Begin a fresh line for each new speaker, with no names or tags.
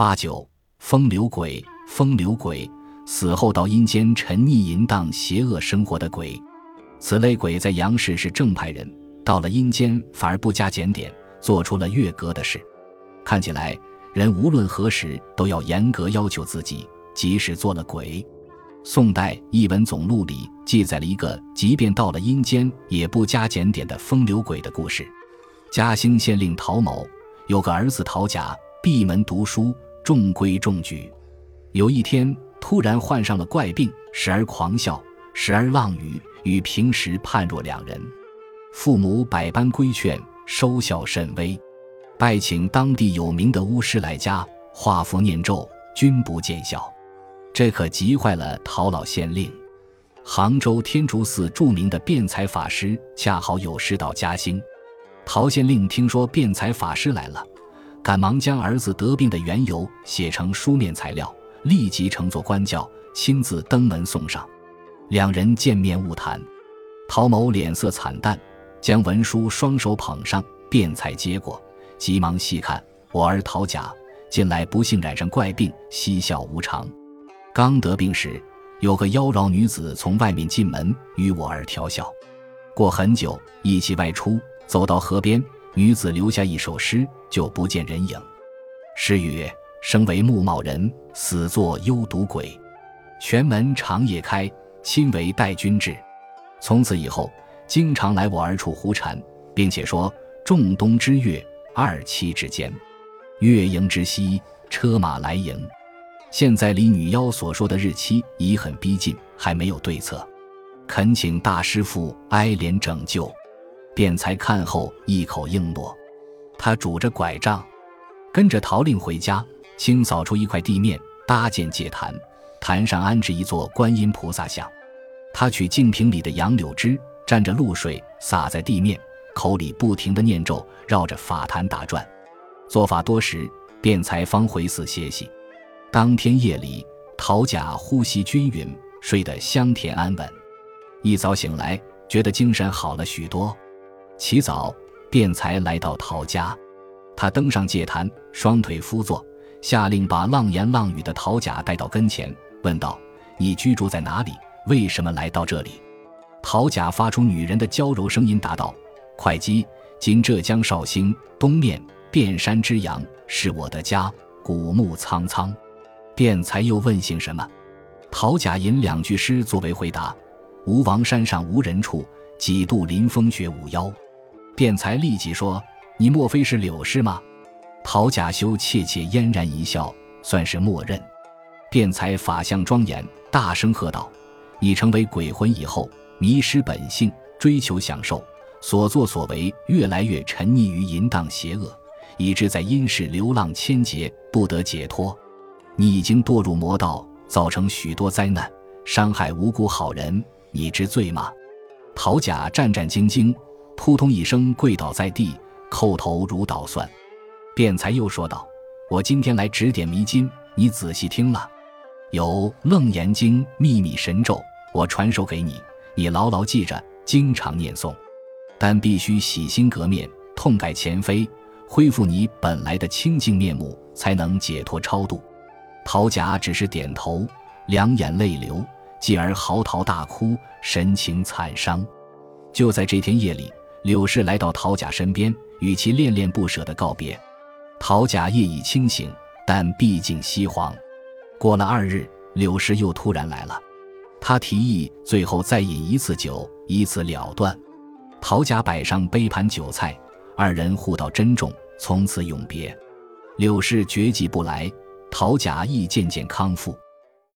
八九风流鬼，风流鬼，死后到阴间沉溺淫荡、邪恶生活的鬼。此类鬼在阳世是正派人，到了阴间反而不加检点，做出了越格的事。看起来，人无论何时都要严格要求自己，即使做了鬼。宋代《译文总录》里记载了一个，即便到了阴间也不加检点的风流鬼的故事。嘉兴县令陶某有个儿子陶甲，闭门读书，中规中矩。有一天，突然患上了怪病，时而狂笑，时而浪语，与平时判若两人。父母百般规劝，收效甚微。拜请当地有名的巫师来家画符念咒，均不见效。这可急坏了陶老县令。杭州天竺寺著名的辩才法师恰好有事到嘉兴，陶县令听说辩才法师来了，赶忙将儿子得病的缘由写成书面材料，立即乘坐官轿亲自登门送上。两人见面误谈，陶某脸色惨淡，将文书双手捧上，辩才接过，急忙细看，我儿陶甲近来不幸染上怪病，嬉笑无常。刚得病时，有个妖娆女子从外面进门与我儿调笑。过很久，一起外出，走到河边，女子留下一首诗，就不见人影。诗曰：“生为木茂人，死作幽毒鬼。玄门长夜开，亲为待君至。”从此以后，经常来我儿处胡缠，并且说：“仲冬之月，二七之间，月盈之夕，车马来迎。”现在离女妖所说的日期已很逼近，还没有对策，恳请大师傅哀怜拯救。辩才看后一口应诺。他拄着拐杖，跟着陶令回家，清扫出一块地面，搭建祭坛，坛上安置一座观音菩萨像。他取净瓶里的杨柳枝，蘸着露水洒在地面，口里不停的念咒，绕着法坛打转。做法多时，辩才方回寺歇息。当天夜里，陶甲呼吸均匀，睡得香甜安稳。一早醒来，觉得精神好了许多。起早，便才来到陶家。他登上戒坛，双腿敷坐，下令把浪言浪语的陶甲带到跟前，问道：“你居住在哪里？为什么来到这里？”陶甲发出女人的娇柔声音，答道：“会稽，今浙江绍兴东面遍山之阳，是我的家。古木苍苍。”辩才又问姓什么？陶甲吟两句诗作为回答：“吴王山上无人处，几度临风雪舞妖。”辩才立即说：“你莫非是柳氏吗？”陶甲修怯怯嫣然一笑，算是默认。辩才法相庄严，大声喝道：“你成为鬼魂以后，迷失本性，追求享受，所作所为越来越沉溺于淫荡邪恶，以致在阴世流浪千劫，不得解脱。”你已经堕入魔道，造成许多灾难，伤害无辜好人，你知罪吗？陶甲战战兢兢，扑通一声跪倒在地，叩头如捣蒜。辩才又说道：“我今天来指点迷津，你仔细听了。有《楞严经》秘密神咒，我传授给你，你牢牢记着，经常念诵。但必须洗心革面，痛改前非，恢复你本来的清净面目，才能解脱超度。”陶甲只是点头，两眼泪流，继而嚎啕大哭，神情惨伤。就在这天夜里，柳氏来到陶甲身边，与其恋恋不舍的告别。陶甲夜已清醒，但毕竟西荒。过了二日，柳氏又突然来了，他提议最后再饮一次酒，以此了断。陶甲摆上杯盘酒菜，二人互道珍重，从此永别。柳氏绝迹不来。陶甲亦渐渐康复。